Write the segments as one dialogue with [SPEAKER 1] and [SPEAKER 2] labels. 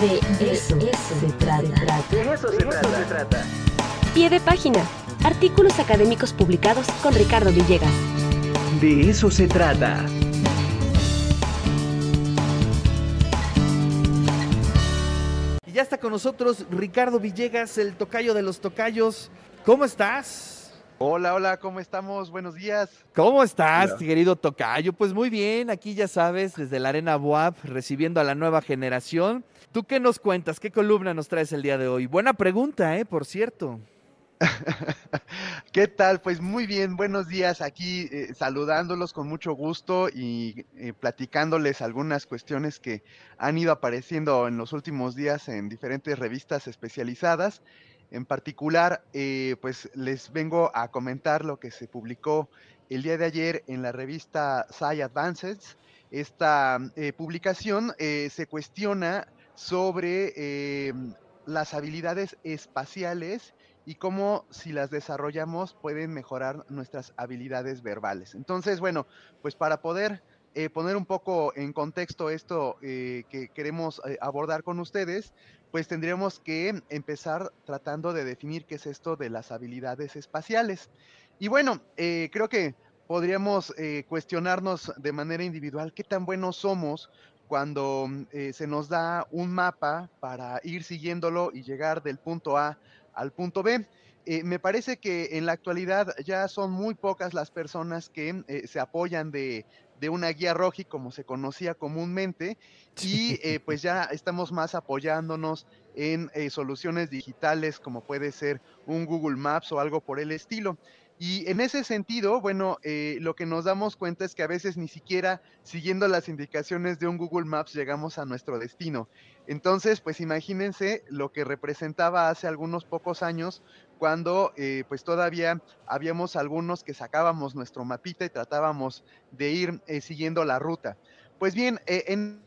[SPEAKER 1] De eso, se trata.
[SPEAKER 2] De eso se trata.
[SPEAKER 3] Pie de página. Artículos académicos publicados con Ricardo Villegas.
[SPEAKER 2] De eso se trata.
[SPEAKER 4] Y ya está con nosotros Ricardo Villegas, el tocayo de los tocayos. ¿Cómo estás?
[SPEAKER 5] Hola, hola, ¿cómo estamos? Buenos días.
[SPEAKER 4] ¿Cómo estás, querido tocayo? Pues muy bien, aquí ya sabes, desde la Arena Boab, recibiendo a la nueva generación. ¿Tú qué nos cuentas? ¿Qué columna nos traes el día de hoy? Buena pregunta, ¿eh? Por cierto.
[SPEAKER 5] ¿Qué tal? Pues muy bien, buenos días aquí eh, saludándolos con mucho gusto y eh, platicándoles algunas cuestiones que han ido apareciendo en los últimos días en diferentes revistas especializadas. En particular, eh, pues les vengo a comentar lo que se publicó el día de ayer en la revista Sci Advances. Esta publicación se cuestiona sobre las habilidades espaciales y cómo si las desarrollamos pueden mejorar nuestras habilidades verbales. Entonces, bueno, pues para poder eh, poner un poco en contexto esto eh, que queremos eh, abordar con ustedes, pues tendríamos que empezar tratando de definir qué es esto de las habilidades espaciales. Y bueno, creo que podríamos cuestionarnos de manera individual qué tan buenos somos cuando se nos da un mapa para ir siguiéndolo y llegar del punto A al punto B. Me parece que en la actualidad ya son muy pocas las personas que se apoyan de, una guía roji como se conocía comúnmente y eh, pues ya estamos más apoyándonos en soluciones digitales como puede ser un Google Maps o algo por el estilo. Y en ese sentido, bueno, eh, lo que nos damos cuenta es que a veces ni siquiera siguiendo las indicaciones de un Google Maps llegamos a nuestro destino. Entonces, pues imagínense lo que representaba hace algunos pocos años cuando eh, pues todavía habíamos algunos que sacábamos nuestro mapita y tratábamos de ir eh, siguiendo la ruta. Pues bien, en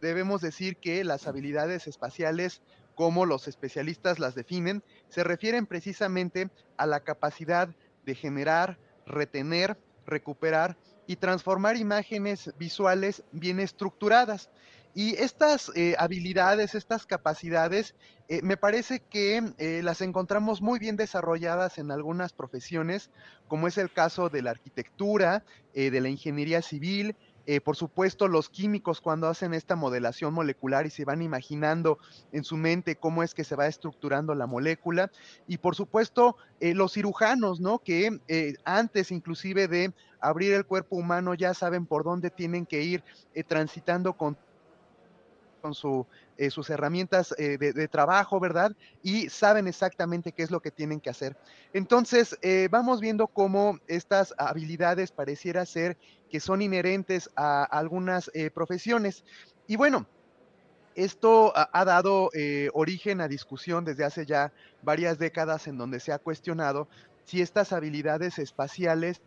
[SPEAKER 5] debemos decir que las habilidades espaciales como los especialistas las definen, se refieren precisamente a la capacidad de generar, retener, recuperar y transformar imágenes visuales bien estructuradas. Y estas eh, habilidades, estas capacidades, eh, me parece que eh, las encontramos muy bien desarrolladas en algunas profesiones, como es el caso de la arquitectura, de la ingeniería civil, eh, por supuesto, los químicos cuando hacen esta modelación molecular y se van imaginando en su mente cómo es que se va estructurando la molécula. Y por supuesto, eh, los cirujanos, ¿no? Que eh, antes inclusive de abrir el cuerpo humano ya saben por dónde tienen que ir transitando con con su, eh, sus herramientas eh, de, trabajo, ¿verdad? Y saben exactamente qué es lo que tienen que hacer. Entonces, eh, vamos viendo cómo estas habilidades pareciera ser que son inherentes a algunas profesiones. Y bueno, esto ha, dado origen a discusión desde hace ya varias décadas en donde se ha cuestionado si estas habilidades espaciales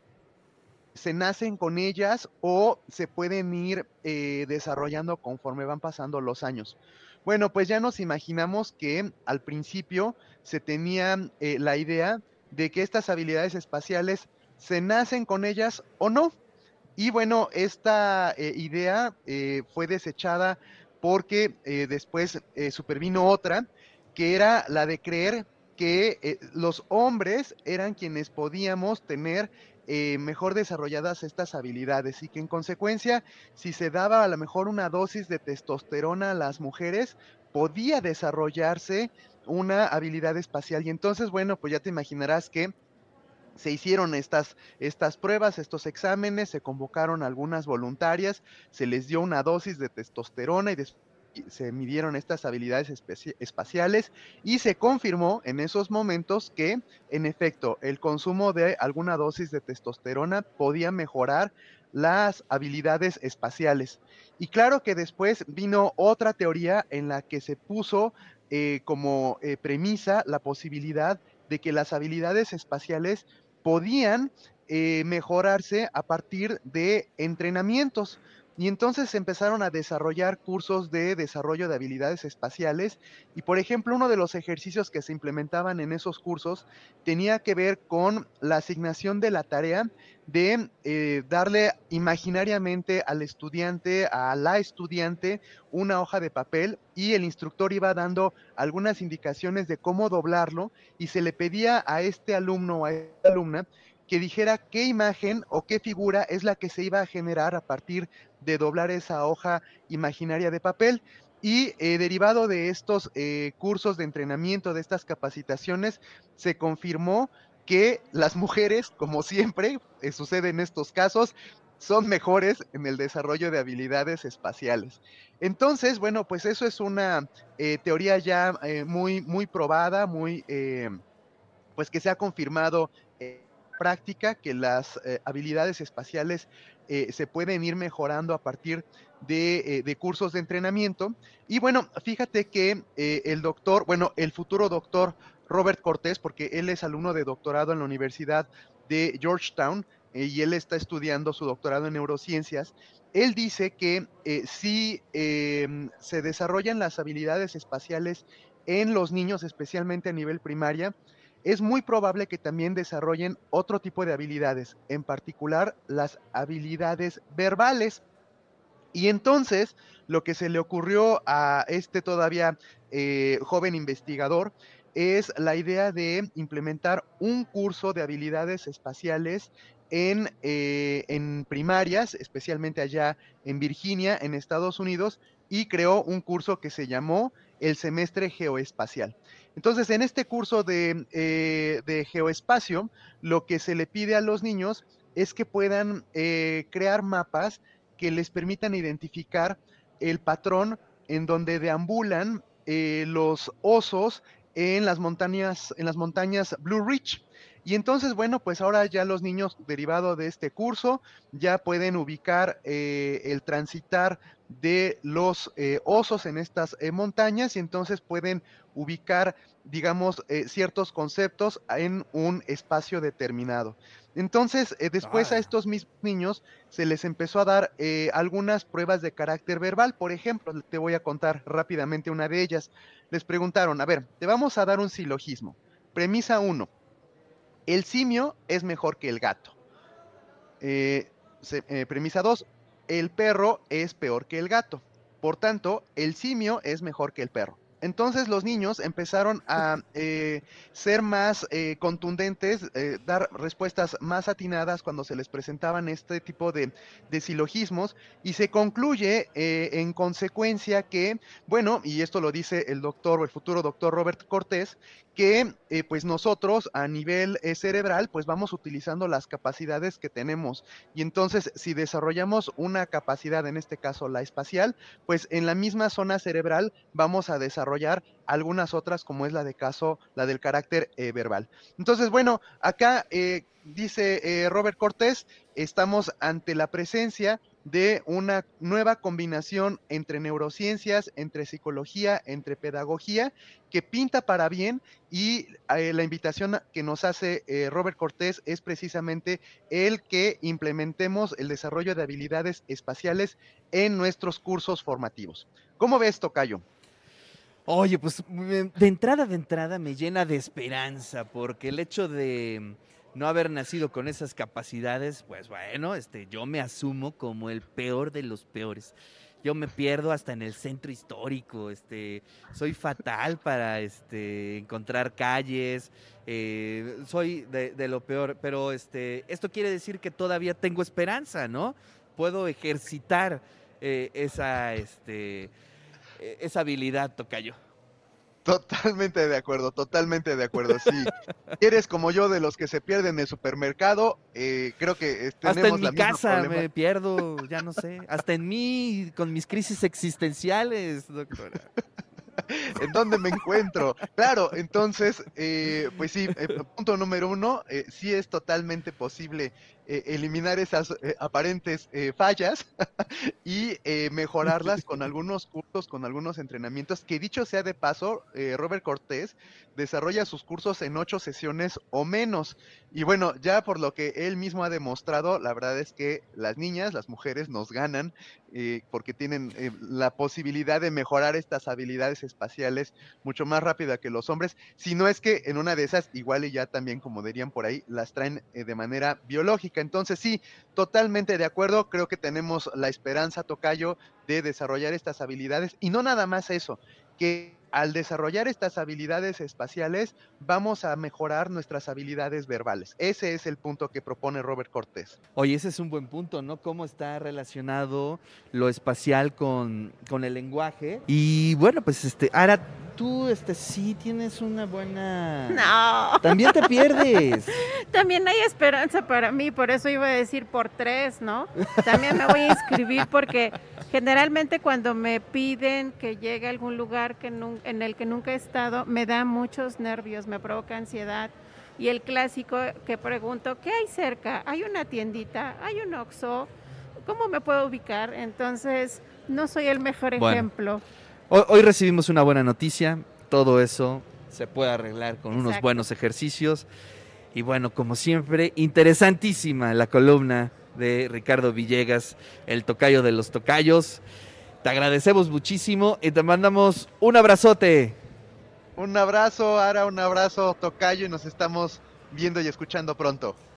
[SPEAKER 5] se nacen con ellas o se pueden ir eh, desarrollando conforme van pasando los años. Bueno, pues ya nos imaginamos que al principio se tenía eh, la idea de que estas habilidades espaciales se nacen con ellas o no. Y bueno, esta eh, idea fue desechada porque después supervino otra, que era la de creer que los hombres eran quienes podíamos tener eh, mejor desarrolladas estas habilidades y que en consecuencia, si se daba a lo mejor una dosis de testosterona a las mujeres, podía desarrollarse una habilidad espacial. Y entonces, bueno, pues ya te imaginarás que se hicieron estas, estas pruebas, estos exámenes, se convocaron algunas voluntarias, se les dio una dosis de testosterona y después se midieron estas habilidades espaciales y se confirmó en esos momentos que, en efecto, el consumo de alguna dosis de testosterona podía mejorar las habilidades espaciales. Y claro que después vino otra teoría en la que se puso eh, como eh, premisa la posibilidad de que las habilidades espaciales podían eh, mejorarse a partir de entrenamientos. Y entonces empezaron a desarrollar cursos de desarrollo de habilidades espaciales. Y por ejemplo, uno de los ejercicios que se implementaban en esos cursos tenía que ver con la asignación de la tarea de eh, darle imaginariamente al estudiante, a la estudiante, una hoja de papel y el instructor iba dando algunas indicaciones de cómo doblarlo y se le pedía a este alumno o a esta alumna que dijera qué imagen o qué figura es la que se iba a generar a partir de doblar esa hoja imaginaria de papel. Y eh, derivado de estos eh, cursos de entrenamiento, de estas capacitaciones, se confirmó que las mujeres, como siempre eh, sucede en estos casos, son mejores en el desarrollo de habilidades espaciales. Entonces, bueno, pues eso es una teoría ya muy, muy probada, muy, pues que se ha confirmado práctica que las eh, habilidades espaciales eh, se pueden ir mejorando a partir de, eh, cursos de entrenamiento. Y bueno, fíjate que el doctor, bueno, el futuro doctor Robert Cortés, porque él es alumno de doctorado en la Universidad de Georgetown y él está estudiando su doctorado en neurociencias, él dice que si em, se desarrollan las habilidades espaciales en los niños, especialmente a nivel primaria, es muy probable que también desarrollen otro tipo de habilidades, en particular las habilidades verbales. Y entonces lo que se le ocurrió a este todavía eh, joven investigador es la idea de implementar un curso de habilidades espaciales eh, en, primarias, especialmente allá en Virginia, en Estados Unidos, y creó un curso que se llamó el semestre geoespacial. Entonces, en este curso eh, de, geoespacio, lo que se le pide a los niños es que puedan eh, crear mapas que les permitan identificar el patrón en donde deambulan eh, los osos en las montañas, en las montañas Blue Ridge. Y entonces, bueno, pues ahora ya los niños derivado de este curso ya pueden ubicar el transitar de los osos en estas montañas y entonces pueden ubicar, digamos, eh, ciertos conceptos en un espacio determinado. Entonces, eh, después a estos mismos niños se les empezó a dar eh, algunas pruebas de carácter verbal. Por ejemplo, te voy a contar rápidamente una de ellas. Les preguntaron, a ver, te vamos a dar un silogismo. Premisa 1. El simio es mejor que el gato. premisa 2. El perro es peor que el gato. Por tanto, el simio es mejor que el perro. Entonces los niños empezaron a eh, ser más eh, contundentes, eh, dar respuestas más atinadas cuando se les presentaban este tipo de, de silogismos. Y se concluye en consecuencia que, bueno, y esto lo dice el doctor el futuro doctor Robert Cortés, que pues nosotros a nivel cerebral pues vamos utilizando las capacidades que tenemos. Y entonces si desarrollamos una capacidad, en este caso la espacial, pues en la misma zona cerebral vamos a desarrollar algunas otras como es la de caso, la del carácter eh, verbal. Entonces, bueno, acá eh, dice eh, Robert Cortés, estamos ante la presencia de una nueva combinación entre neurociencias, entre psicología, entre pedagogía, que pinta para bien y la invitación que nos hace Robert Cortés es precisamente el que implementemos el desarrollo de habilidades espaciales en nuestros cursos formativos. ¿Cómo ves, Tocayo?
[SPEAKER 4] Oye, pues de entrada, de entrada me llena de esperanza, porque el hecho de no haber nacido con esas capacidades, pues bueno, este, yo me asumo como el peor de los peores. Yo me pierdo hasta en el centro histórico, este, soy fatal para este, encontrar calles, eh, soy de, lo peor, pero este, esto quiere decir que todavía tengo esperanza, ¿no? Puedo ejercitar eh, esa, este, esa habilidad, Tocayo.
[SPEAKER 5] Totalmente de acuerdo, totalmente de acuerdo. Si eres como yo de los que se pierden en el supermercado, eh, creo que tenemos
[SPEAKER 4] Hasta en mi casa me pierdo, ya no sé. Hasta en mí, con mis crisis existenciales, doctora.
[SPEAKER 5] ¿En dónde me encuentro? Claro, entonces, eh, pues sí, eh, punto número uno, eh, sí es totalmente posible eliminar esas aparentes fallas y mejorarlas con algunos cursos, con algunos entrenamientos, que dicho sea de paso, Robert Cortés desarrolla sus cursos en ocho sesiones o menos. Y bueno, ya por lo que él mismo ha demostrado, la verdad es que las niñas, las mujeres nos ganan eh, porque tienen eh, la posibilidad de mejorar estas habilidades espaciales mucho más rápida que los hombres, si no es que en una de esas, igual y ya también, como dirían por ahí, las traen eh, de manera biológica. Entonces sí, totalmente de acuerdo, creo que tenemos la esperanza, Tocayo, de desarrollar estas habilidades. Y no nada más eso, que al desarrollar estas habilidades espaciales vamos a mejorar nuestras habilidades verbales. Ese es el punto que propone Robert Cortés.
[SPEAKER 4] Oye, ese es un buen punto, ¿no? Cómo está relacionado lo espacial con, con el lenguaje. Y bueno, pues este, ahora tú este, sí tienes una buena...
[SPEAKER 6] No.
[SPEAKER 4] También te pierdes.
[SPEAKER 6] También hay esperanza para mí, por eso iba a decir por tres, ¿no? También me voy a inscribir porque generalmente cuando me piden que llegue a algún lugar que nun- en el que nunca he estado, me da muchos nervios, me provoca ansiedad. Y el clásico que pregunto, ¿qué hay cerca? ¿Hay una tiendita? ¿Hay un Oxxo? ¿Cómo me puedo ubicar? Entonces, no soy el mejor
[SPEAKER 4] Bueno.
[SPEAKER 6] ejemplo.
[SPEAKER 4] Hoy, hoy recibimos una buena noticia. Todo eso se puede arreglar con unos buenos ejercicios. Y bueno, como siempre, interesantísima la columna de Ricardo Villegas, el tocayo de los tocayos. Te agradecemos muchísimo y te mandamos un abrazote.
[SPEAKER 5] Un abrazo, Ara, un abrazo, Tocayo, y nos estamos viendo y escuchando pronto.